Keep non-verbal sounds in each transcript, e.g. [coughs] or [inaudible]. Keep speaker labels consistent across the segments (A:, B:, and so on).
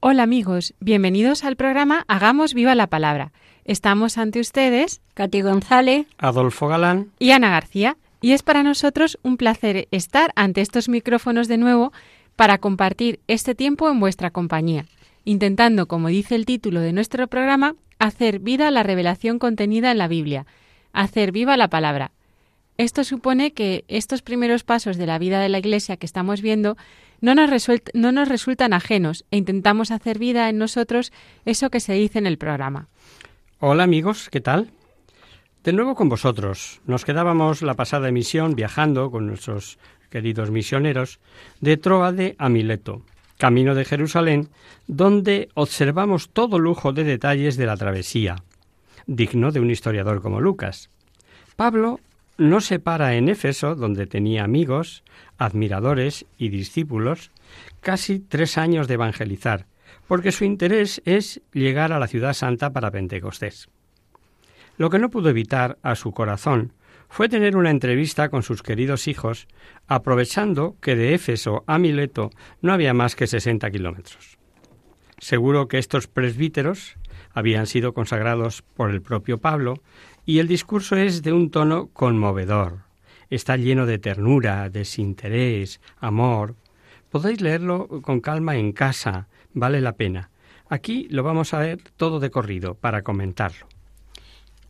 A: Hola amigos, bienvenidos al programa Hagamos viva la palabra. Estamos ante ustedes,
B: Katy González,
C: Adolfo Galán.
A: y Ana García, y es para nosotros un placer estar ante estos micrófonos de nuevo para compartir este tiempo en vuestra compañía, intentando, como dice el título de nuestro programa, hacer vida la revelación contenida en la Biblia, hacer viva la palabra. Esto supone que estos primeros pasos de la vida de la Iglesia que estamos viendo no nos, resultan ajenos e intentamos hacer vida en nosotros eso que se dice en el programa.
C: Hola amigos, ¿qué tal? De nuevo con vosotros. Nos quedábamos la pasada emisión viajando con nuestros queridos misioneros de Troade a Mileto, camino de Jerusalén, donde observamos todo lujo de detalles de la travesía, digno de un historiador como Lucas. Pablo no se para en Éfeso, donde tenía amigos, admiradores y discípulos, casi tres años de evangelizar, porque su interés es llegar a la ciudad santa para Pentecostés. Lo que no pudo evitar a su corazón fue tener una entrevista con sus queridos hijos, aprovechando que de Éfeso a Mileto no había más que 60 kilómetros. Seguro que estos presbíteros habían sido consagrados por el propio Pablo, y el discurso es de un tono conmovedor. Está lleno de ternura, desinterés, amor. Podéis leerlo con calma en casa, vale la pena. Aquí lo vamos a ver todo de corrido para comentarlo.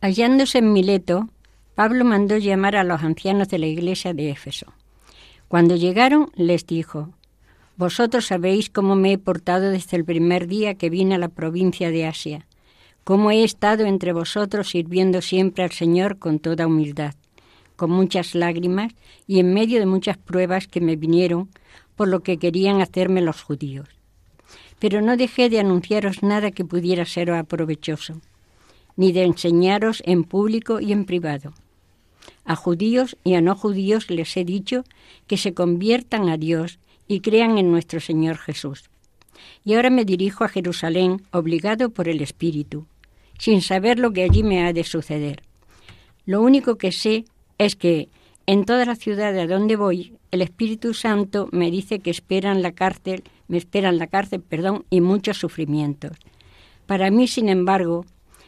B: hallándose en Mileto, Pablo mandó llamar a los ancianos de la iglesia de Éfeso. Cuando llegaron, les dijo, Vosotros sabéis cómo me he portado desde el primer día que vine a la provincia de Asia, cómo he estado entre vosotros sirviendo siempre al Señor con toda humildad, con muchas lágrimas y en medio de muchas pruebas que me vinieron por lo que querían hacerme los judíos. Pero no dejé de anunciaros nada que pudiera ser aprovechoso ni de enseñaros en público y en privado. A judíos y a no judíos les he dicho que se conviertan a Dios y crean en nuestro Señor Jesús. Y ahora me dirijo a Jerusalén obligado por el Espíritu, sin saber lo que allí me ha de suceder. Lo único que sé es que en toda la ciudad a donde voy, el Espíritu Santo me dice que esperan la cárcel, me esperan la cárcel, perdón, y muchos sufrimientos. Para mí, sin embargo,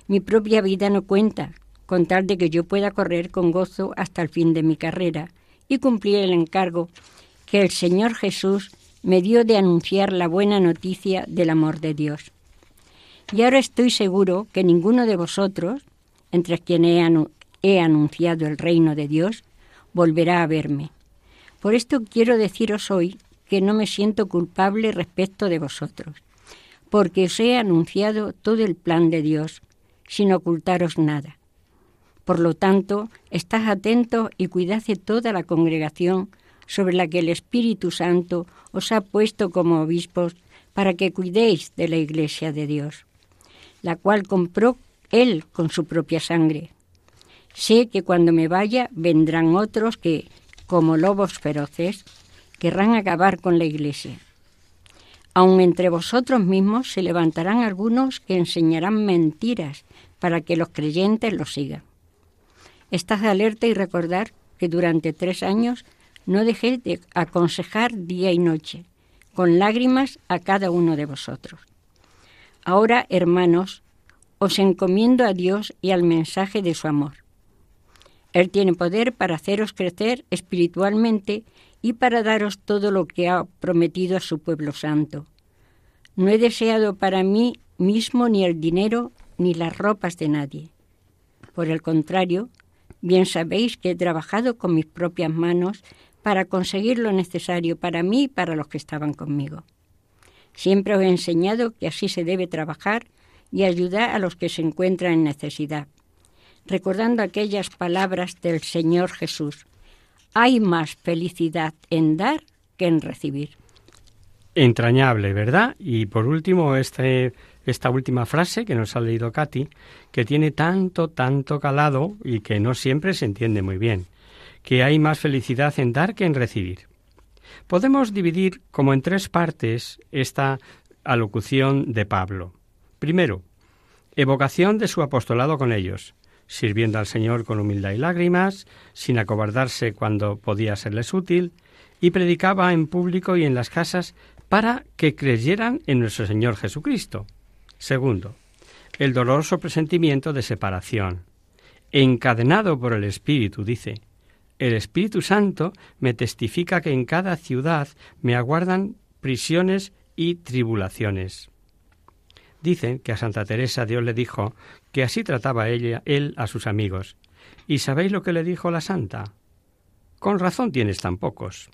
B: mi propia vida no cuenta, con tal de que yo pueda correr con gozo hasta el fin de mi carrera y cumplir el encargo que el Señor Jesús me dio de anunciar la buena noticia del amor de Dios. Y ahora estoy seguro que ninguno de vosotros, entre quienes he, he anunciado el reino de Dios, volverá a verme. Por esto quiero deciros hoy que no me siento culpable respecto de vosotros, porque os he anunciado todo el plan de Dios, sin ocultaros nada. Por lo tanto, estad atentos y cuidad de toda la congregación sobre la que el Espíritu Santo os ha puesto como obispos para que cuidéis de la Iglesia de Dios, la cual compró Él con su propia sangre. Sé que cuando me vaya vendrán otros que, como lobos feroces, querrán acabar con la Iglesia. Aun entre vosotros mismos se levantarán algunos que enseñarán mentiras para que los creyentes los sigan. Estad alerta y recordar que durante tres años no dejé de aconsejar día y noche, con lágrimas a cada uno de vosotros. Ahora, hermanos, os encomiendo a Dios y al mensaje de su amor. Él tiene poder para haceros crecer espiritualmente y para daros todo lo que ha prometido a su pueblo santo. No he deseado para mí mismo ni el dinero ni las ropas de nadie. Por el contrario, bien sabéis que he trabajado con mis propias manos para conseguir lo necesario para mí y para los que estaban conmigo. Siempre os he enseñado que así se debe trabajar y ayudar a los que se encuentran en necesidad, recordando aquellas palabras del Señor Jesús. Hay más felicidad en dar que en recibir.
C: Entrañable, ¿verdad? Y por último, este, esta última frase que nos ha leído Katy, que tiene tanto, tanto calado y que no siempre se entiende muy bien, que hay más felicidad en dar que en recibir. Podemos dividir como en tres partes esta alocución de Pablo. Primero, evocación de su apostolado con ellos, sirviendo al Señor con humildad y lágrimas, sin acobardarse cuando podía serles útil, y predicaba en público y en las casas para que creyeran en nuestro Señor Jesucristo. Segundo, el doloroso presentimiento de separación, encadenado por el Espíritu, dice, el Espíritu Santo me testifica que en cada ciudad me aguardan prisiones y tribulaciones. Dicen que a Santa Teresa Dios le dijo que así trataba ella, él a sus amigos. ¿Y sabéis lo que le dijo la santa? Con razón tienes tan pocos.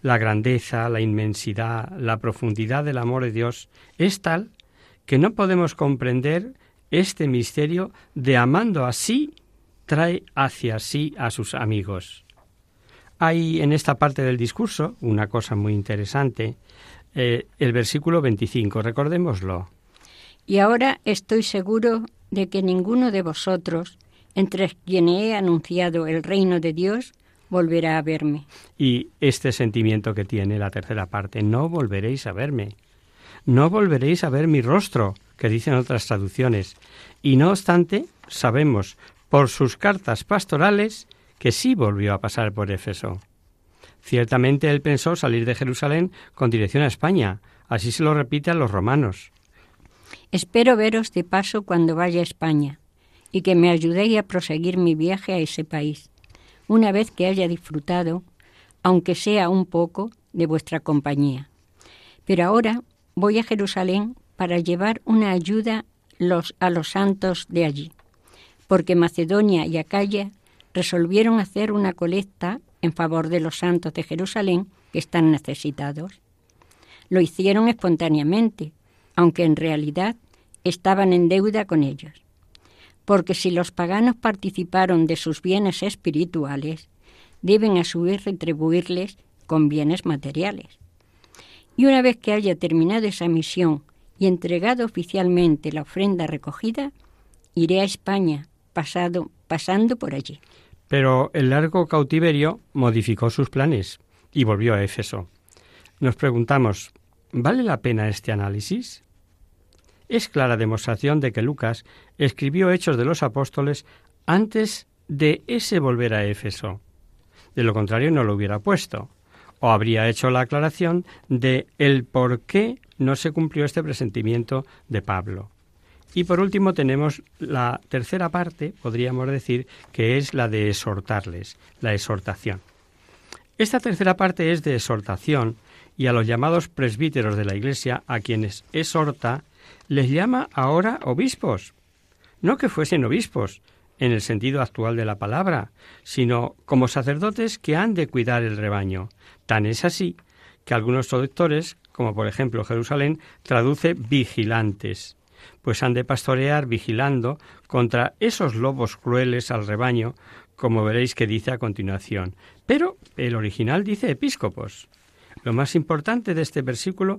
C: La grandeza, la inmensidad, la profundidad del amor de Dios es tal que no podemos comprender este misterio de amando así trae hacia sí a sus amigos. Hay en esta parte del discurso una cosa muy interesante, eh, el versículo 25, recordémoslo.
B: Y ahora estoy seguro de que ninguno de vosotros, entre quienes he anunciado el reino de Dios, volverá a verme.
C: Y este sentimiento que tiene la tercera parte, no volveréis a verme. No volveréis a ver mi rostro, que dicen otras traducciones. Y no obstante, sabemos por sus cartas pastorales que sí volvió a pasar por Éfeso. Ciertamente él pensó salir de Jerusalén con dirección a España, así se lo repite a los romanos.
B: Espero veros de paso cuando vaya a España y que me ayudéis a proseguir mi viaje a ese país, una vez que haya disfrutado, aunque sea un poco, de vuestra compañía. Pero ahora voy a Jerusalén para llevar una ayuda a los santos de allí porque Macedonia y Acaya resolvieron hacer una colecta en favor de los santos de Jerusalén que están necesitados. Lo hicieron espontáneamente, aunque en realidad estaban en deuda con ellos. Porque si los paganos participaron de sus bienes espirituales, deben a su vez retribuirles con bienes materiales. Y una vez que haya terminado esa misión y entregado oficialmente la ofrenda recogida, iré a España pasado, pasando por allí.
C: Pero el largo cautiverio modificó sus planes y volvió a Éfeso. Nos preguntamos, ¿vale la pena este análisis? Es clara demostración de que Lucas escribió Hechos de los Apóstoles antes de ese volver a Éfeso. De lo contrario no lo hubiera puesto. O habría hecho la aclaración de el por qué no se cumplió este presentimiento de Pablo. Y por último tenemos la tercera parte, podríamos decir, que es la de exhortarles, la exhortación. Esta tercera parte es de exhortación y a los llamados presbíteros de la Iglesia, a quienes exhorta, les llama ahora obispos. No que fuesen obispos, en el sentido actual de la palabra, sino como sacerdotes que han de cuidar el rebaño. Tan es así que algunos traductores, como por ejemplo Jerusalén, traduce vigilantes pues han de pastorear vigilando contra esos lobos crueles al rebaño, como veréis que dice a continuación. Pero el original dice episcopos. Lo más importante de este versículo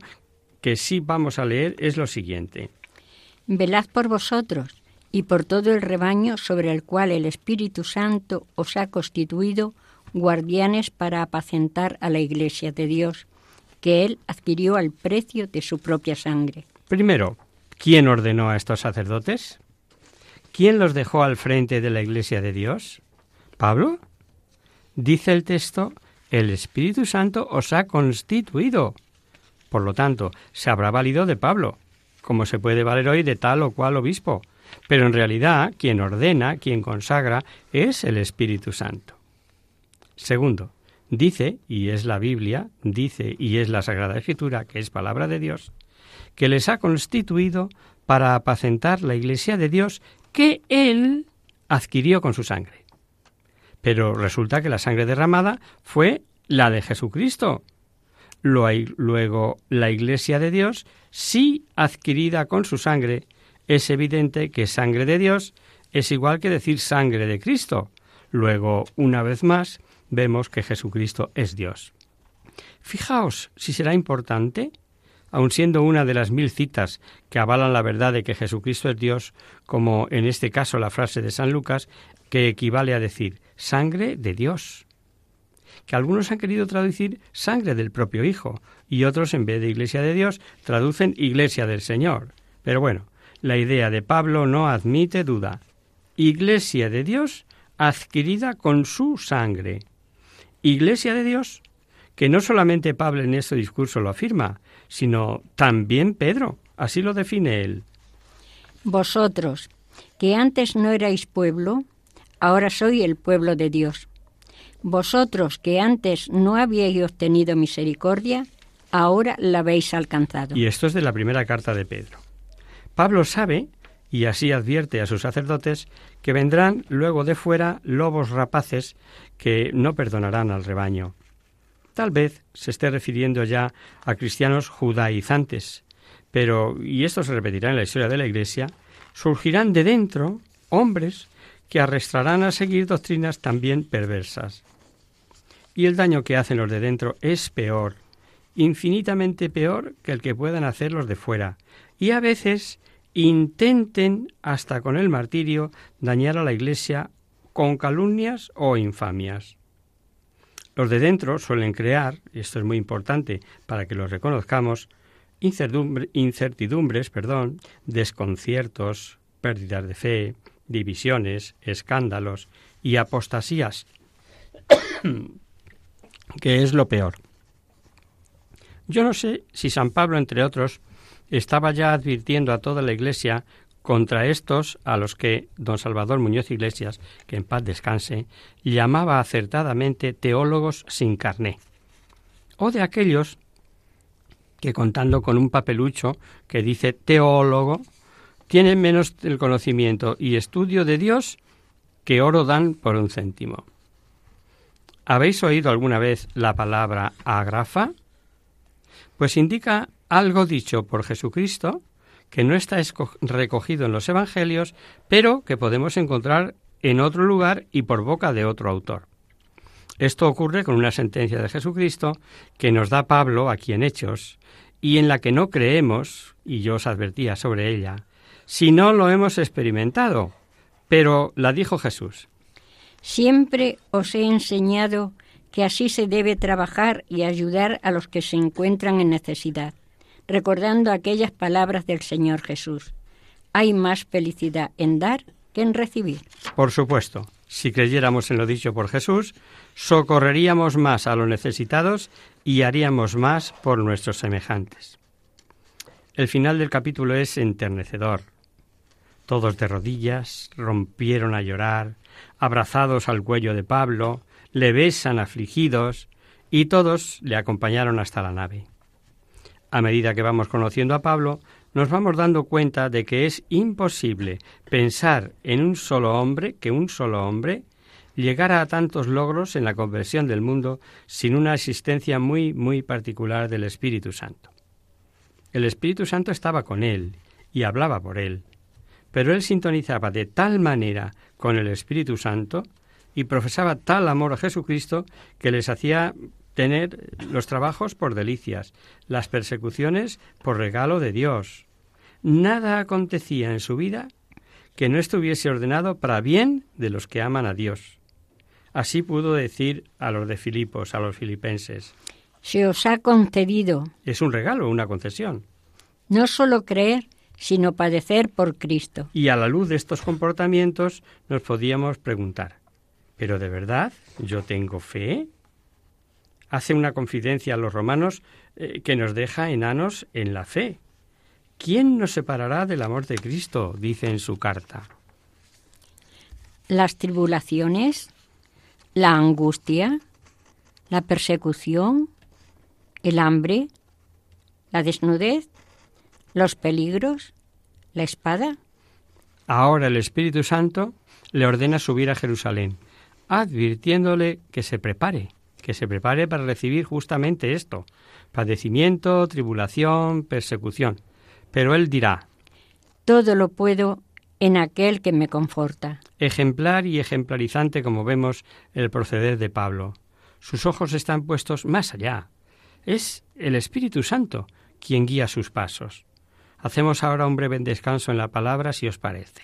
C: que sí vamos a leer es lo siguiente.
B: Velad por vosotros y por todo el rebaño sobre el cual el Espíritu Santo os ha constituido guardianes para apacentar a la Iglesia de Dios, que Él adquirió al precio de su propia sangre.
C: Primero, ¿Quién ordenó a estos sacerdotes? ¿Quién los dejó al frente de la Iglesia de Dios? ¿Pablo? Dice el texto, el Espíritu Santo os ha constituido. Por lo tanto, se habrá valido de Pablo, como se puede valer hoy de tal o cual obispo. Pero en realidad, quien ordena, quien consagra, es el Espíritu Santo. Segundo, dice, y es la Biblia, dice, y es la Sagrada Escritura, que es palabra de Dios, que les ha constituido para apacentar la iglesia de Dios que Él adquirió con su sangre. Pero resulta que la sangre derramada fue la de Jesucristo. Luego, la iglesia de Dios, sí adquirida con su sangre, es evidente que sangre de Dios es igual que decir sangre de Cristo. Luego, una vez más, vemos que Jesucristo es Dios. Fijaos si será importante, aun siendo una de las mil citas que avalan la verdad de que Jesucristo es Dios, como en este caso la frase de San Lucas, que equivale a decir sangre de Dios que algunos han querido traducir sangre del propio Hijo y otros en vez de Iglesia de Dios traducen Iglesia del Señor. Pero bueno, la idea de Pablo no admite duda. Iglesia de Dios adquirida con su sangre. Iglesia de Dios, que no solamente Pablo en este discurso lo afirma, sino también Pedro, así lo define él.
B: Vosotros, que antes no erais pueblo, ahora soy el pueblo de Dios. Vosotros que antes no habíais obtenido misericordia, ahora la habéis alcanzado.
C: Y esto es de la primera carta de Pedro. Pablo sabe, y así advierte a sus sacerdotes, que vendrán luego de fuera lobos rapaces que no perdonarán al rebaño. Tal vez se esté refiriendo ya a cristianos judaizantes, pero, y esto se repetirá en la historia de la Iglesia, surgirán de dentro hombres que arrastrarán a seguir doctrinas también perversas y el daño que hacen los de dentro es peor, infinitamente peor que el que puedan hacer los de fuera, y a veces intenten, hasta con el martirio, dañar a la Iglesia con calumnias o infamias. Los de dentro suelen crear, y esto es muy importante para que los reconozcamos, incertidumbres, perdón, desconciertos, pérdidas de fe, divisiones, escándalos y apostasías [coughs] que es lo peor. Yo no sé si San Pablo, entre otros, estaba ya advirtiendo a toda la Iglesia contra estos a los que don Salvador Muñoz Iglesias, que en paz descanse, llamaba acertadamente teólogos sin carné, o de aquellos que contando con un papelucho que dice teólogo, tienen menos el conocimiento y estudio de Dios que oro dan por un céntimo. ¿Habéis oído alguna vez la palabra agrafa? Pues indica algo dicho por Jesucristo que no está recogido en los Evangelios, pero que podemos encontrar en otro lugar y por boca de otro autor. Esto ocurre con una sentencia de Jesucristo que nos da Pablo aquí en Hechos, y en la que no creemos, y yo os advertía sobre ella, si no lo hemos experimentado. Pero la dijo Jesús.
B: Siempre os he enseñado que así se debe trabajar y ayudar a los que se encuentran en necesidad, recordando aquellas palabras del Señor Jesús. Hay más felicidad en dar que en recibir.
C: Por supuesto, si creyéramos en lo dicho por Jesús, socorreríamos más a los necesitados y haríamos más por nuestros semejantes. El final del capítulo es enternecedor. Todos de rodillas rompieron a llorar, abrazados al cuello de Pablo, le besan afligidos, y todos le acompañaron hasta la nave. A medida que vamos conociendo a Pablo, nos vamos dando cuenta de que es imposible pensar en un solo hombre, que un solo hombre llegara a tantos logros en la conversión del mundo sin una asistencia muy, muy particular del Espíritu Santo. El Espíritu Santo estaba con él y hablaba por él, pero él sintonizaba de tal manera con el Espíritu Santo y profesaba tal amor a Jesucristo que les hacía tener los trabajos por delicias, las persecuciones por regalo de Dios. Nada acontecía en su vida que no estuviese ordenado para bien de los que aman a Dios. Así pudo decir a los de Filipos, a los filipenses.
B: Se os ha concedido.
C: Es un regalo, una concesión.
B: No solo creer, sino padecer por Cristo.
C: Y a la luz de estos comportamientos nos podíamos preguntar, ¿pero de verdad yo tengo fe? Hace una confidencia a los romanos eh, que nos deja enanos en la fe. ¿Quién nos separará del amor de Cristo? dice en su carta.
B: Las tribulaciones, la angustia, la persecución, el hambre, la desnudez, los peligros, ¿La espada?
C: Ahora el Espíritu Santo le ordena subir a Jerusalén, advirtiéndole que se prepare, que se prepare para recibir justamente esto, padecimiento, tribulación, persecución. Pero él dirá,
B: Todo lo puedo en aquel que me conforta.
C: ejemplar y ejemplarizante como vemos el proceder de Pablo. Sus ojos están puestos más allá. Es el Espíritu Santo quien guía sus pasos. Hacemos ahora un breve descanso en la palabra, si os parece.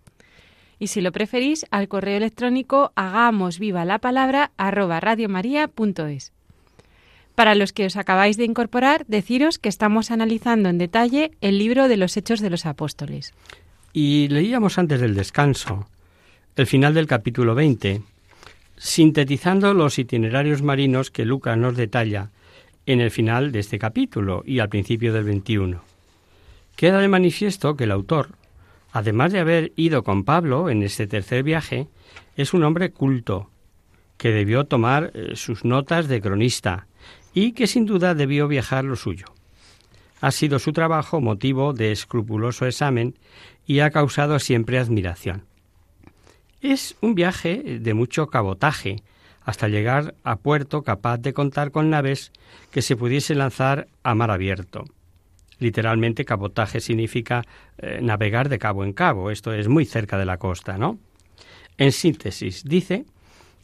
A: Y si lo preferís, al correo electrónico hagamos viva la palabra arroba radiomaria.es. Para los que os acabáis de incorporar, deciros que estamos analizando en detalle el libro de los Hechos de los Apóstoles.
C: Y leíamos antes del descanso el final del capítulo 20, sintetizando los itinerarios marinos que Lucas nos detalla en el final de este capítulo y al principio del 21. Queda de manifiesto que el autor, además de haber ido con Pablo en este tercer viaje, es un hombre culto, que debió tomar eh, sus notas de cronista y que sin duda debió viajar lo suyo. Ha sido su trabajo motivo de escrupuloso examen y ha causado siempre admiración. Es un viaje de mucho cabotaje, hasta llegar a puerto capaz de contar con naves que se pudiese lanzar a mar abierto. Literalmente cabotaje significa eh, navegar de cabo en cabo, esto es muy cerca de la costa, ¿no? En síntesis, dice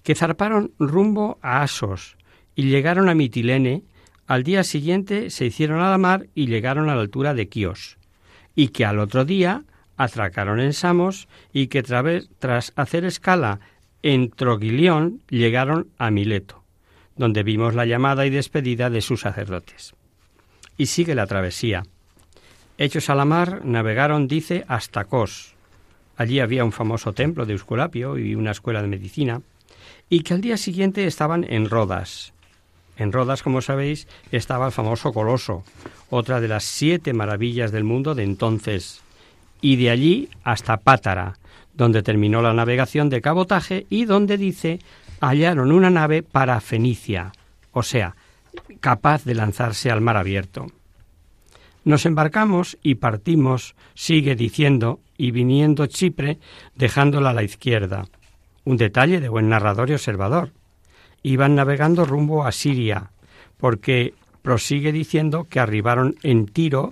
C: que zarparon rumbo a Asos y llegaron a Mitilene, al día siguiente se hicieron a la mar y llegaron a la altura de Quíos, y que al otro día atracaron en Samos y que tras hacer escala en Troguilión llegaron a Mileto, donde vimos la llamada y despedida de sus sacerdotes. Y sigue la travesía. Hechos a la mar, navegaron, dice, hasta Cos. Allí había un famoso templo de Eusculapio y una escuela de medicina, y que al día siguiente estaban en Rodas. En Rodas, como sabéis, estaba el famoso Coloso, otra de las siete maravillas del mundo de entonces, y de allí hasta Pátara, donde terminó la navegación de cabotaje y donde dice hallaron una nave para Fenicia, o sea, capaz de lanzarse al mar abierto. Nos embarcamos y partimos, sigue diciendo, y viniendo Chipre, dejándola a la izquierda. Un detalle de buen narrador y observador. Iban navegando rumbo a Siria, porque prosigue diciendo que arribaron en Tiro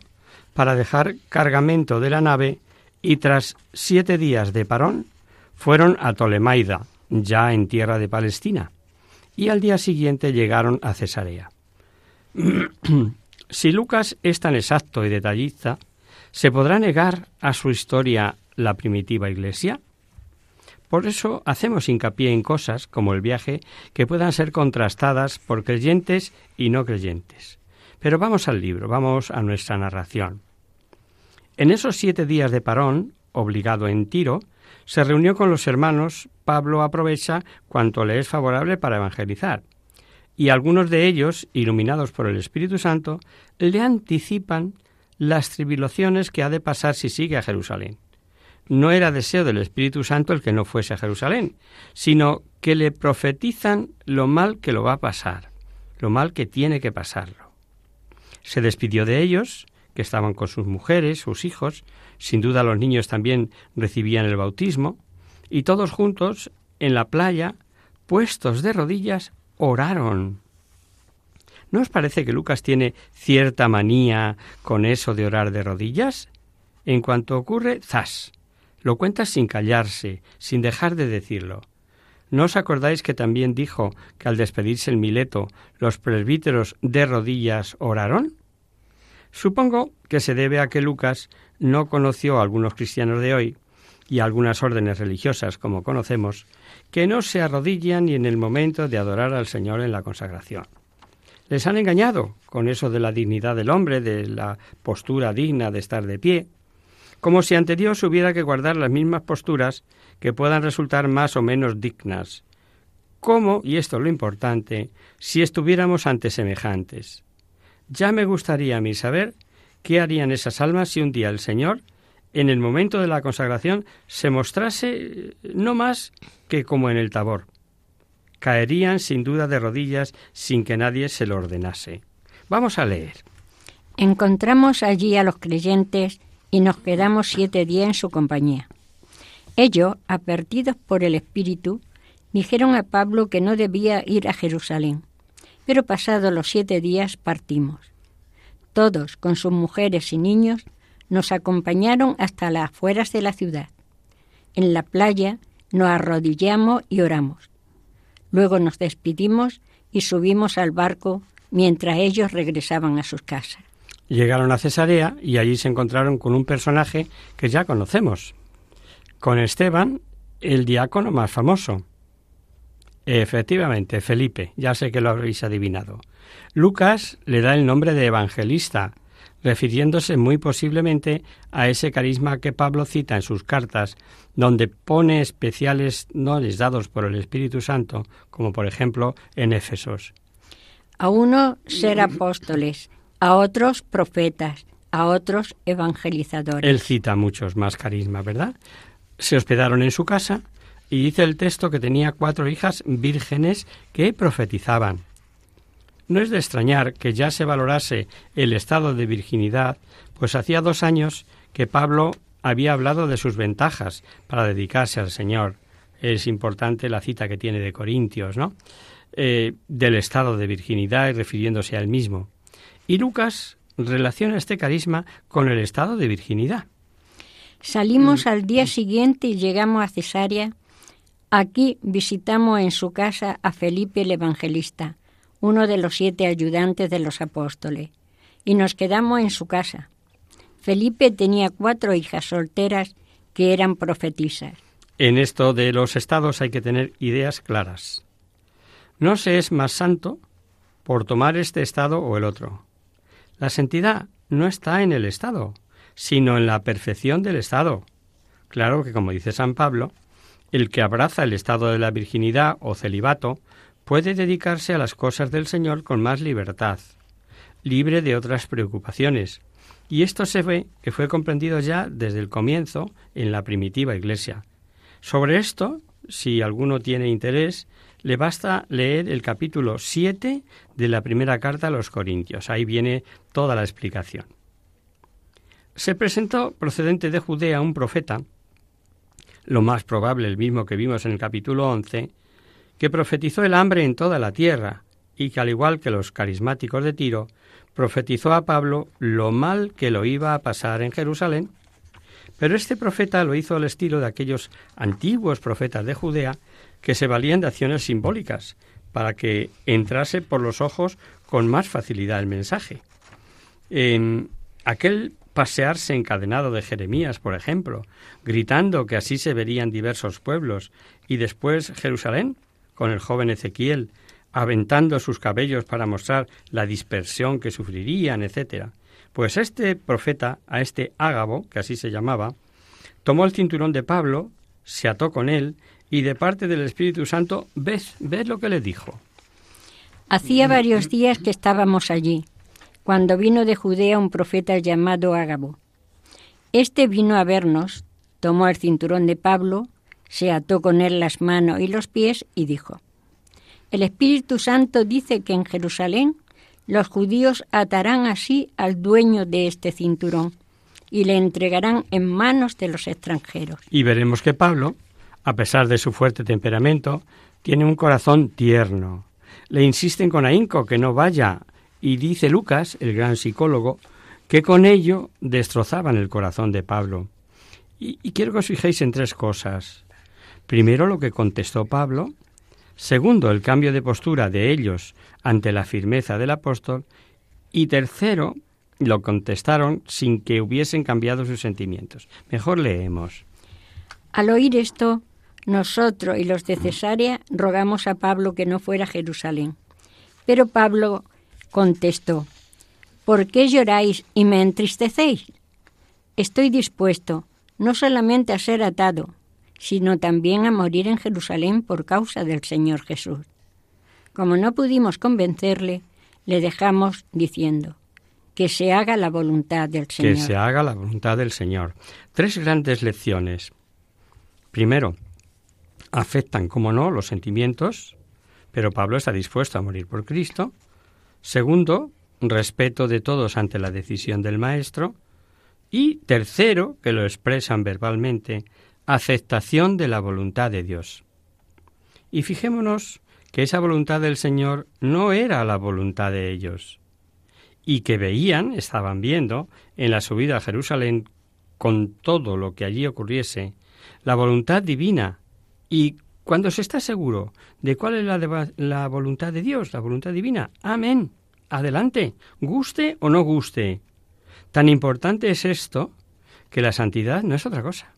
C: para dejar cargamento de la nave y tras siete días de parón fueron a Tolemaida, ya en tierra de Palestina, y al día siguiente llegaron a Cesarea. [clears throat] si Lucas es tan exacto y detallista, ¿se podrá negar a su historia la primitiva Iglesia? Por eso hacemos hincapié en cosas como el viaje que puedan ser contrastadas por creyentes y no creyentes. Pero vamos al libro, vamos a nuestra narración. En esos siete días de parón, obligado en Tiro, se reunió con los hermanos, Pablo aprovecha cuanto le es favorable para evangelizar, y algunos de ellos, iluminados por el Espíritu Santo, le anticipan las tribulaciones que ha de pasar si sigue a Jerusalén. No era deseo del Espíritu Santo el que no fuese a Jerusalén, sino que le profetizan lo mal que lo va a pasar, lo mal que tiene que pasarlo. Se despidió de ellos, que estaban con sus mujeres, sus hijos, sin duda los niños también recibían el bautismo, y todos juntos, en la playa, puestos de rodillas, oraron. ¿No os parece que Lucas tiene cierta manía con eso de orar de rodillas? En cuanto ocurre, zas. Lo cuenta sin callarse, sin dejar de decirlo. ¿No os acordáis que también dijo que al despedirse el Mileto los presbíteros de rodillas oraron? Supongo que se debe a que Lucas no conoció a algunos cristianos de hoy y a algunas órdenes religiosas, como conocemos, que no se arrodillan ni en el momento de adorar al Señor en la consagración. Les han engañado con eso de la dignidad del hombre, de la postura digna de estar de pie, como si ante Dios hubiera que guardar las mismas posturas que puedan resultar más o menos dignas. ¿Cómo, y esto es lo importante, si estuviéramos ante semejantes? Ya me gustaría a mí saber qué harían esas almas si un día el Señor, en el momento de la consagración, se mostrase eh, no más que como en el tabor. Caerían sin duda de rodillas sin que nadie se lo ordenase. Vamos a leer.
B: Encontramos allí a los creyentes y nos quedamos siete días en su compañía. Ellos, advertidos por el Espíritu, dijeron a Pablo que no debía ir a Jerusalén pero pasados los siete días partimos. Todos, con sus mujeres y niños, nos acompañaron hasta las afueras de la ciudad. En la playa nos arrodillamos y oramos. Luego nos despedimos y subimos al barco mientras ellos regresaban a sus casas.
C: Llegaron a Cesarea y allí se encontraron con un personaje que ya conocemos, con Esteban, el diácono más famoso. Efectivamente, Felipe, ya sé que lo habréis adivinado. Lucas le da el nombre de evangelista, refiriéndose muy posiblemente a ese carisma que Pablo cita en sus cartas, donde pone especiales dones dados por el Espíritu Santo, como por ejemplo en Éfesos.
B: A uno ser apóstoles, a otros profetas, a otros evangelizadores.
C: Él cita muchos más carismas, ¿verdad? Se hospedaron en su casa y dice el texto que tenía cuatro hijas vírgenes que profetizaban. No es de extrañar que ya se valorase el estado de virginidad, pues hacía dos años que Pablo había hablado de sus ventajas para dedicarse al Señor. Es importante la cita que tiene de Corintios, ¿no? Eh, del estado de virginidad y refiriéndose a él mismo. Y Lucas relaciona este carisma con el estado de virginidad.
B: Salimos al día siguiente y llegamos a Cesarea. Aquí visitamos en su casa a Felipe el Evangelista, uno de los siete ayudantes de los apóstoles, y nos quedamos en su casa. Felipe tenía cuatro hijas solteras que eran profetisas.
C: En esto de los estados hay que tener ideas claras. No se es más santo por tomar este estado o el otro. La santidad no está en el estado, sino en la perfección del estado. Claro que, como dice San Pablo, el que abraza el estado de la virginidad o celibato puede dedicarse a las cosas del Señor con más libertad, libre de otras preocupaciones. Y esto se ve que fue comprendido ya desde el comienzo en la primitiva Iglesia. Sobre esto, si alguno tiene interés, le basta leer el capítulo 7 de la primera carta a los Corintios. Ahí viene toda la explicación. Se presentó procedente de Judea un profeta, lo más probable el mismo que vimos en el capítulo 11, que profetizó el hambre en toda la tierra y que al igual que los carismáticos de Tiro, profetizó a Pablo lo mal que lo iba a pasar en Jerusalén. Pero este profeta lo hizo al estilo de aquellos antiguos profetas de Judea que se valían de acciones simbólicas para que entrase por los ojos con más facilidad el mensaje. En aquel pasearse encadenado de Jeremías, por ejemplo, gritando que así se verían diversos pueblos, y después Jerusalén, con el joven Ezequiel, aventando sus cabellos para mostrar la dispersión que sufrirían, etc. Pues este profeta, a este Ágabo, que así se llamaba, tomó el cinturón de Pablo, se ató con él y de parte del Espíritu Santo, ves, ves lo que le dijo.
B: Hacía varios días que estábamos allí, cuando vino de Judea un profeta llamado Ágabo. Este vino a vernos, tomó el cinturón de Pablo, se ató con él las manos y los pies y dijo, El Espíritu Santo dice que en Jerusalén los judíos atarán así al dueño de este cinturón y le entregarán en manos de los extranjeros.
C: Y veremos que Pablo a pesar de su fuerte temperamento, tiene un corazón tierno. Le insisten con ahínco que no vaya, y dice Lucas, el gran psicólogo, que con ello destrozaban el corazón de Pablo. Y, y, quiero que os fijéis en tres cosas. Primero, lo que contestó Pablo. Segundo, el cambio de postura de ellos ante la firmeza del apóstol. Y tercero, lo contestaron sin que hubiesen cambiado sus sentimientos. Mejor leemos.
B: Al oír esto, nosotros y los de Cesarea rogamos a Pablo que no fuera a Jerusalén. Pero Pablo contestó, ¿por qué lloráis y me entristecéis? Estoy dispuesto no solamente a ser atado, sino también a morir en Jerusalén por causa del Señor Jesús. Como no pudimos convencerle, le dejamos diciendo, que se haga la voluntad del Señor.
C: Que se haga la voluntad del Señor. Tres grandes lecciones. Primero, afectan, como no, los sentimientos, pero Pablo está dispuesto a morir por Cristo. Segundo, respeto de todos ante la decisión del Maestro. Y tercero, que lo expresan verbalmente, aceptación de la voluntad de Dios. Y fijémonos que esa voluntad del Señor no era la voluntad de ellos, y que veían, estaban viendo, en la subida a Jerusalén, con todo lo que allí ocurriese, la voluntad divina y cuando se está seguro de cuál es la, la, voluntad de Dios, la voluntad divina, amén. Adelante, guste o no guste. Tan importante es esto que la santidad no es otra cosa.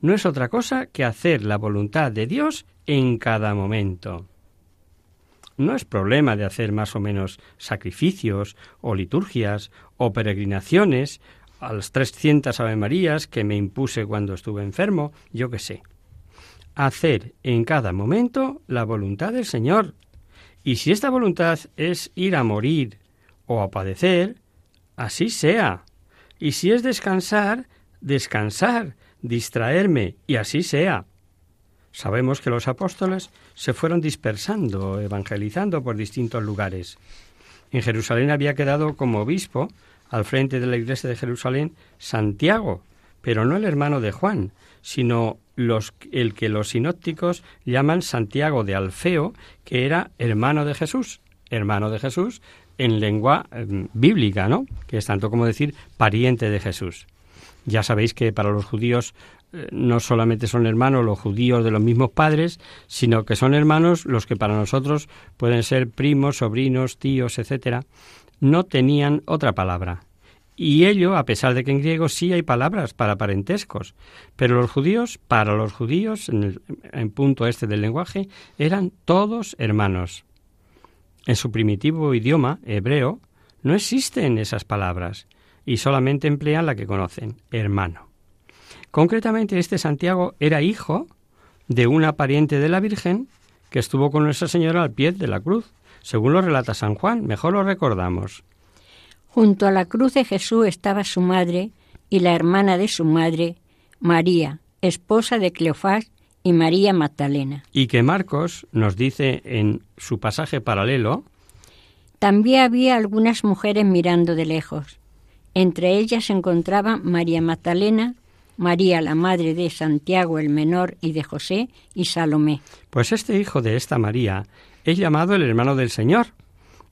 C: No es otra cosa que hacer la voluntad de Dios en cada momento. no es problema de hacer más o menos sacrificios o liturgias o peregrinaciones a las 300 Ave Marías que me impuse cuando estuve enfermo, yo qué sé. Hacer en cada momento la voluntad del Señor. Y si esta voluntad es ir a morir o a padecer, así sea. Y si es descansar, descansar, distraerme, y así sea. Sabemos que los apóstoles se fueron dispersando, evangelizando por distintos lugares. En Jerusalén había quedado como obispo, al frente de la iglesia de Jerusalén, Santiago, pero no el hermano de Juan, sino los, el que los sinópticos llaman Santiago de Alfeo, que era hermano de Jesús, hermano de Jesús en lengua em, bíblica, ¿no? Que es tanto como decir pariente de Jesús. Ya sabéis que para los judíos eh, no solamente son hermanos los judíos de los mismos padres, sino que son hermanos los que para nosotros pueden ser primos, sobrinos, tíos, etcétera, no tenían otra palabra. Y ello, a pesar de que en griego sí hay palabras para parentescos, pero los judíos, para los judíos, en el en punto este del lenguaje, eran todos hermanos. En su primitivo idioma, hebreo, no existen esas palabras, y solamente emplean la que conocen, hermano. Concretamente, este Santiago era hijo de una pariente de la Virgen que estuvo con Nuestra Señora al pie de la cruz, según lo relata San Juan, mejor lo recordamos.
B: Junto a la cruz de Jesús estaba su madre y la hermana de su madre, María, esposa de Cleofás y María Magdalena.
C: Y que Marcos nos dice en su pasaje paralelo,
B: También había algunas mujeres mirando de lejos. Entre ellas se encontraban María Magdalena, María la madre de Santiago el menor y de José y Salomé.
C: Pues este hijo de esta María es llamado el hermano del Señor,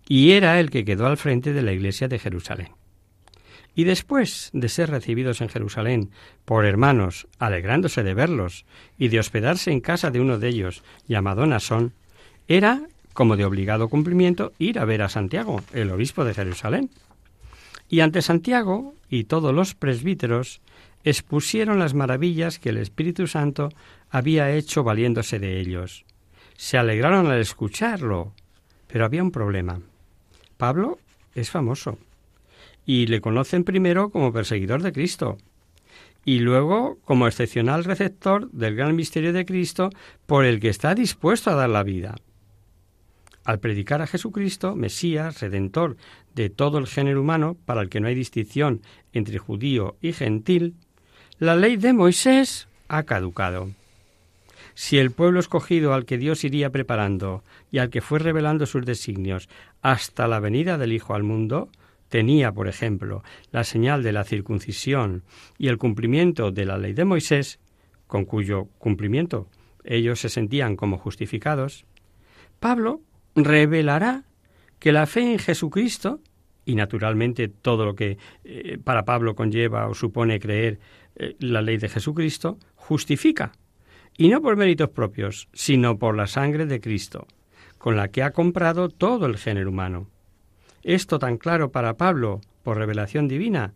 C: y era el que quedó al frente de la iglesia de Jerusalén. Y después de ser recibidos en Jerusalén por hermanos, alegrándose de verlos y de hospedarse en casa de uno de ellos, llamado Nasón, era, como de obligado cumplimiento, ir a ver a Santiago, el obispo de Jerusalén. Y ante Santiago y todos los presbíteros expusieron las maravillas que el Espíritu Santo había hecho valiéndose de ellos. Se alegraron al escucharlo, pero había un problema. Pablo es famoso y le conocen primero como perseguidor de Cristo y luego como excepcional receptor del gran misterio de Cristo por el que está dispuesto a dar la vida. Al predicar a Jesucristo, Mesías, Redentor de todo el género humano, para el que no hay distinción entre judío y gentil, la ley de Moisés ha caducado. Si el pueblo escogido al que Dios iría preparando y al que fue revelando sus designios hasta la venida del Hijo al mundo, tenía, por ejemplo, la señal de la circuncisión y el cumplimiento de la ley de Moisés, con cuyo cumplimiento ellos se sentían como justificados, Pablo revelará que la fe en Jesucristo, y naturalmente todo lo que eh, para Pablo conlleva o supone creer eh, la ley de Jesucristo, justifica, y no por méritos propios, sino por la sangre de Cristo, con la que ha comprado todo el género humano. Esto tan claro para Pablo, por revelación divina,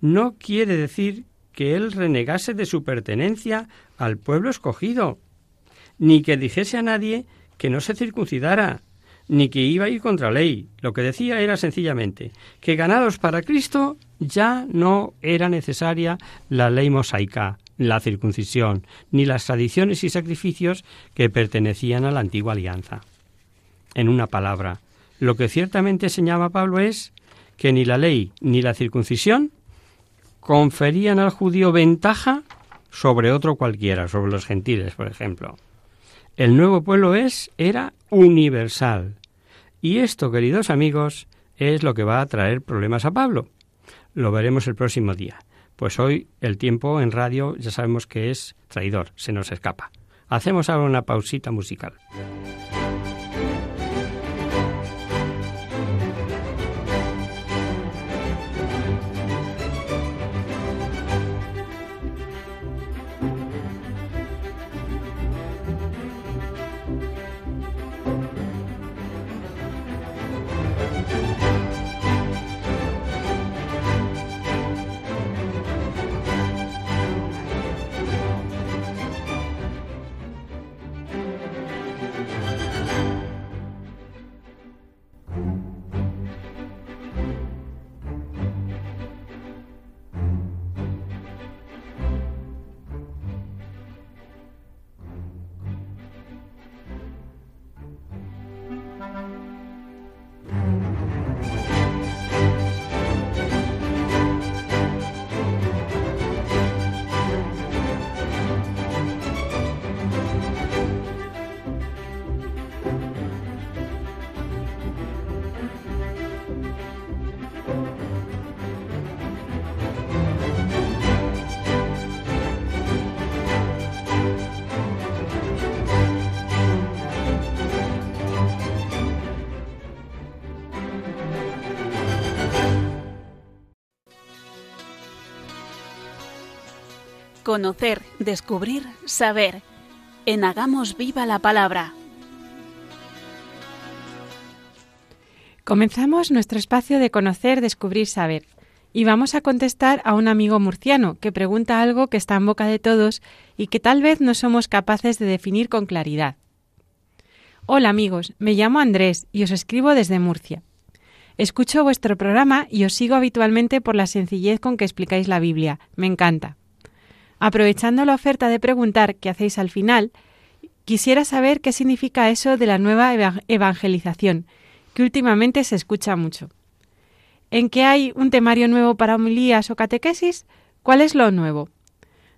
C: no quiere decir que él renegase de su pertenencia al pueblo escogido, ni que dijese a nadie que no se circuncidara, ni que iba a ir contra ley. Lo que decía era sencillamente que ganados para Cristo ya no era necesaria la ley mosaica, la circuncisión, ni las tradiciones y sacrificios que pertenecían a la antigua alianza. En una palabra, lo que ciertamente señala Pablo es que ni la ley ni la circuncisión conferían al judío ventaja sobre otro cualquiera, sobre los gentiles, por ejemplo. El nuevo pueblo es, era universal. Y esto, queridos amigos, es lo que va a traer problemas a Pablo. Lo veremos el próximo día. Pues hoy el tiempo en radio ya sabemos que es traidor, se nos escapa. Hacemos ahora una pausita musical.
D: Conocer, descubrir, saber. En Hagamos Viva la Palabra.
A: Comenzamos nuestro espacio de conocer, descubrir, saber. Y vamos a contestar a un amigo murciano que pregunta algo que está en boca de todos y que tal vez no somos capaces de definir con claridad. Hola amigos, me llamo Andrés y os escribo desde Murcia. Escucho vuestro programa y os sigo habitualmente por la sencillez con que explicáis la Biblia. Me encanta. Aprovechando la oferta de preguntar que hacéis al final, quisiera saber qué significa eso de la nueva evangelización, que últimamente se escucha mucho. ¿En qué hay un temario nuevo para homilías o catequesis? ¿Cuál es lo nuevo?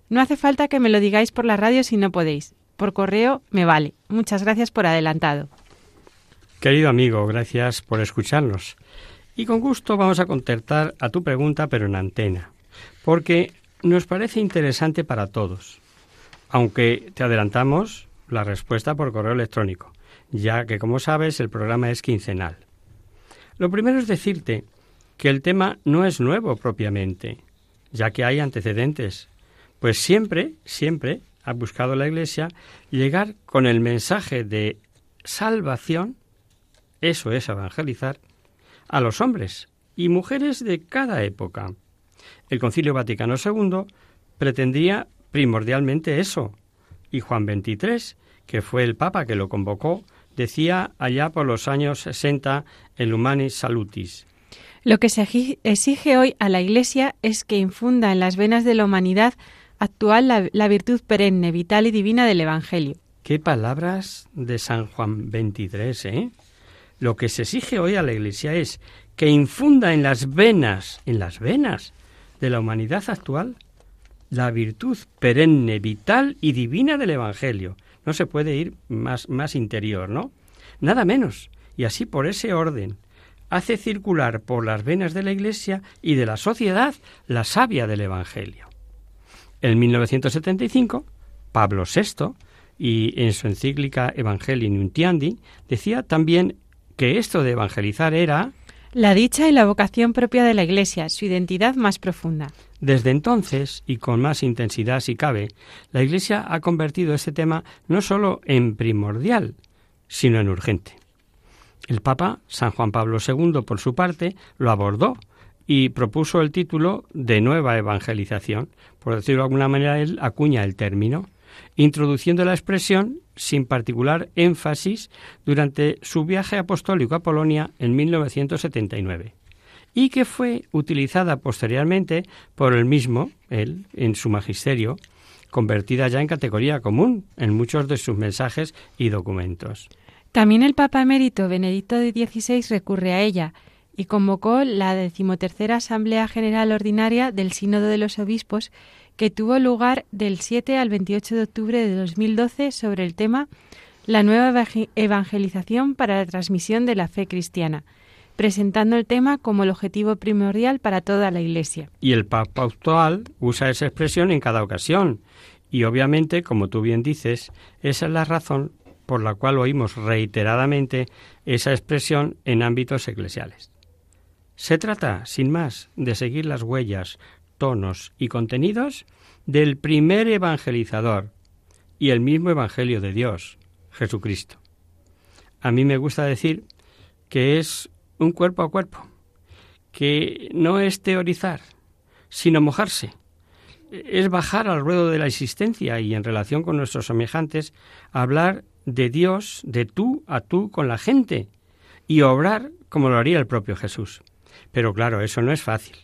A: No hace falta que me lo digáis por la radio si no podéis. Por correo me vale. Muchas gracias por adelantado.
C: Querido amigo, gracias por escucharnos. Y con gusto vamos a contestar a tu pregunta, pero en antena, porque nos parece interesante para todos, aunque te adelantamos la respuesta por correo electrónico, ya que, como sabes, el programa es quincenal. Lo primero es decirte que el tema no es nuevo propiamente, ya que hay antecedentes, pues siempre, siempre ha buscado la Iglesia llegar con el mensaje de salvación, eso es evangelizar, a los hombres y mujeres de cada época. El Concilio Vaticano II pretendía primordialmente eso, y Juan XXIII, que fue el Papa que lo convocó, decía allá por los años 60 en Humanis Salutis.
A: Lo que se exige hoy a la Iglesia es que infunda en las venas de la humanidad actual la, virtud perenne, vital y divina del Evangelio.
C: Qué palabras de San Juan XXIII, ¿eh? Lo que se exige hoy a la Iglesia es que infunda en las venas, en las venas de la humanidad actual, la virtud perenne, vital y divina del Evangelio. No se puede ir más, más interior, ¿no? Nada menos. Y así por ese orden hace circular por las venas de la Iglesia y de la sociedad la savia del Evangelio. En 1975, Pablo VI, y en su encíclica Evangelii Nuntiandi, decía también que esto de evangelizar era
A: la dicha y la vocación propia de la Iglesia, su identidad más profunda.
C: Desde entonces, y con más intensidad si cabe, la Iglesia ha convertido este tema no sólo en primordial, sino en urgente. El Papa, San Juan Pablo II, por su parte, lo abordó y propuso el título de Nueva Evangelización, por decirlo de alguna manera, él acuña el término, introduciendo la expresión sin particular énfasis durante su viaje apostólico a Polonia en 1979 y que fue utilizada posteriormente por él mismo, él, en su magisterio, convertida ya en categoría común en muchos de sus mensajes y documentos.
A: También el Papa emérito Benedicto XVI recurre a ella y convocó la decimotercera Asamblea General Ordinaria del Sínodo de los Obispos que tuvo lugar del 7 al 28 de octubre de 2012 sobre el tema La nueva evangelización para la transmisión de la fe cristiana, presentando el tema como el objetivo primordial para toda la Iglesia.
C: Y el Papa actual usa esa expresión en cada ocasión. Y obviamente, como tú bien dices, esa es la razón por la cual oímos reiteradamente esa expresión en ámbitos eclesiales. Se trata, sin más, de seguir las huellas, tonos y contenidos del primer evangelizador y el mismo Evangelio de Dios, Jesucristo. A mí me gusta decir que es un cuerpo a cuerpo, que no es teorizar, sino mojarse. Es bajar al ruedo de la existencia y en relación con nuestros semejantes, hablar de Dios de tú a tú con la gente y obrar como lo haría el propio Jesús. Pero claro, eso no es fácil.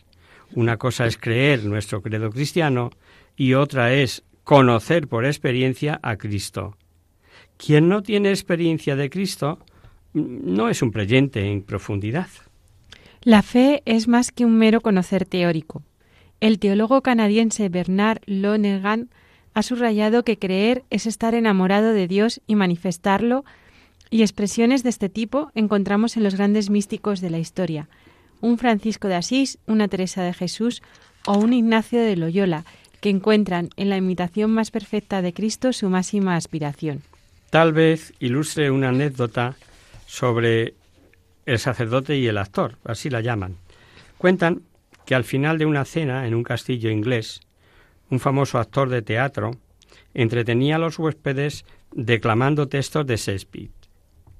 C: Una cosa es creer nuestro credo cristiano y otra es conocer por experiencia a Cristo. Quien no tiene experiencia de Cristo no es un creyente en profundidad.
A: La fe es más que un mero conocer teórico. El teólogo canadiense Bernard Lonergan ha subrayado que creer es estar enamorado de Dios y manifestarlo, y expresiones de este tipo encontramos en los grandes místicos de la historia, un Francisco de Asís, una Teresa de Jesús o un Ignacio de Loyola, que encuentran en la imitación más perfecta de Cristo su máxima aspiración.
C: Tal vez ilustre una anécdota sobre el sacerdote y el actor, así la llaman. Cuentan que al final de una cena en un castillo inglés, un famoso actor de teatro, entretenía a los huéspedes declamando textos de Shakespeare.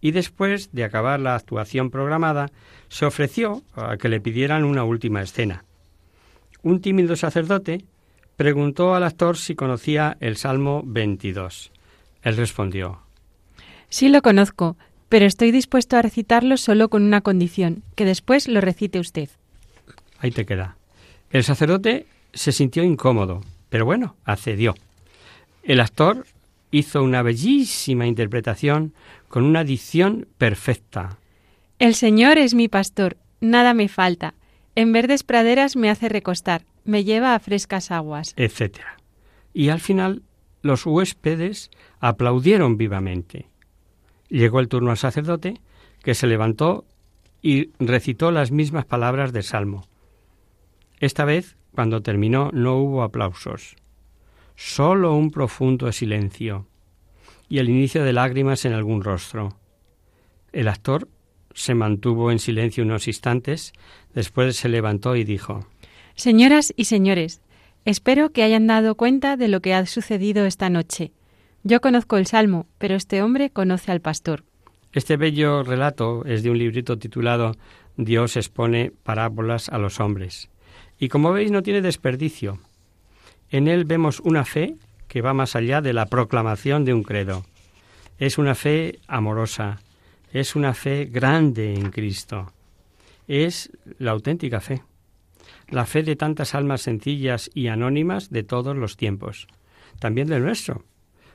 C: Y después de acabar la actuación programada, se ofreció a que le pidieran una última escena. Un tímido sacerdote preguntó al actor si conocía el Salmo 22. Él respondió,
A: Sí lo conozco, pero estoy dispuesto a recitarlo solo con una condición, que después lo recite usted.
C: Ahí te queda. El sacerdote se sintió incómodo, pero bueno, accedió. El actor hizo una bellísima interpretación con una dicción perfecta.
A: El Señor es mi pastor, nada me falta. En verdes praderas me hace recostar, me lleva a frescas aguas,
C: etc. Y al final los huéspedes aplaudieron vivamente. Llegó el turno al sacerdote, que se levantó y recitó las mismas palabras del Salmo. Esta vez, cuando terminó, no hubo aplausos, solo un profundo silencio y el inicio de lágrimas en algún rostro. El actor se mantuvo en silencio unos instantes, después se levantó y dijo
A: Señoras y señores, espero que hayan dado cuenta de lo que ha sucedido esta noche. Yo conozco el Salmo, pero este hombre conoce al pastor.
C: Este bello relato es de un librito titulado Dios expone parábolas a los hombres. Y como veis no tiene desperdicio. En él vemos una fe que va más allá de la proclamación de un credo. Es una fe amorosa, es una fe grande en Cristo. Es la auténtica fe, la fe de tantas almas sencillas y anónimas de todos los tiempos, también del nuestro.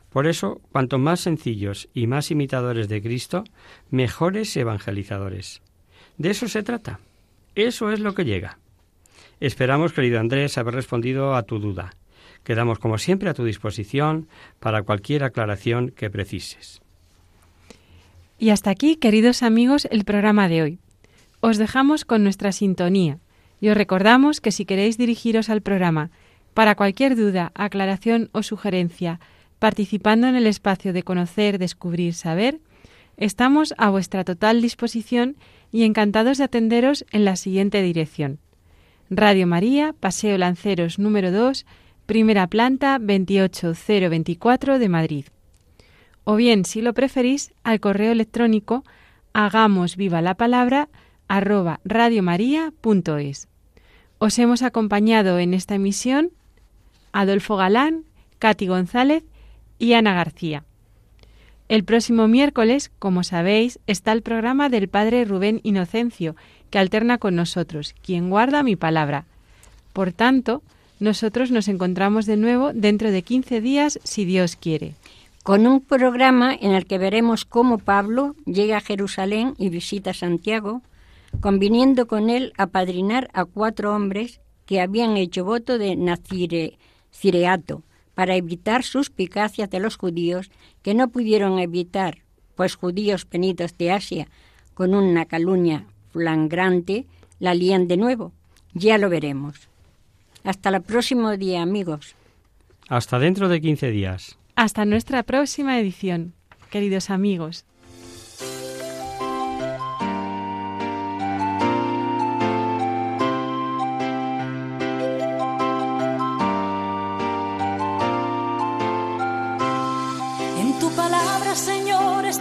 C: Por eso, cuanto más sencillos y más imitadores de Cristo, mejores evangelizadores. De eso se trata. Eso es lo que llega. Esperamos, querido Andrés, haber respondido a tu duda. Quedamos, como siempre, a tu disposición para cualquier aclaración que precises.
A: Y hasta aquí, queridos amigos, el programa de hoy. Os dejamos con nuestra sintonía y os recordamos que si queréis dirigiros al programa para cualquier duda, aclaración o sugerencia, participando en el espacio de conocer, descubrir, saber, estamos a vuestra total disposición y encantados de atenderos en la siguiente dirección. Radio María, Paseo Lanceros número 2, primera planta 28024 de Madrid. O bien, si lo preferís, al correo electrónico hagamos viva la palabra. Os hemos acompañado en esta emisión Adolfo Galán, Katy González y Ana García. El próximo miércoles, como sabéis, está el programa del Padre Rubén Inocencio, que alterna con nosotros, quien guarda mi palabra. Por tanto, nosotros nos encontramos de nuevo dentro de 15 días, si Dios quiere.
B: Con un programa en el que veremos cómo Pablo llega a Jerusalén y visita Santiago, conviniendo con él a padrinar a cuatro hombres que habían hecho voto de Nacire, cireato, para evitar suspicacias de los judíos que no pudieron evitar, pues judíos penidos de Asia, con una calumnia flagrante, la lían de nuevo. Ya lo veremos. Hasta el próximo día, amigos.
C: Hasta dentro de 15 días.
A: Hasta nuestra próxima edición, queridos amigos.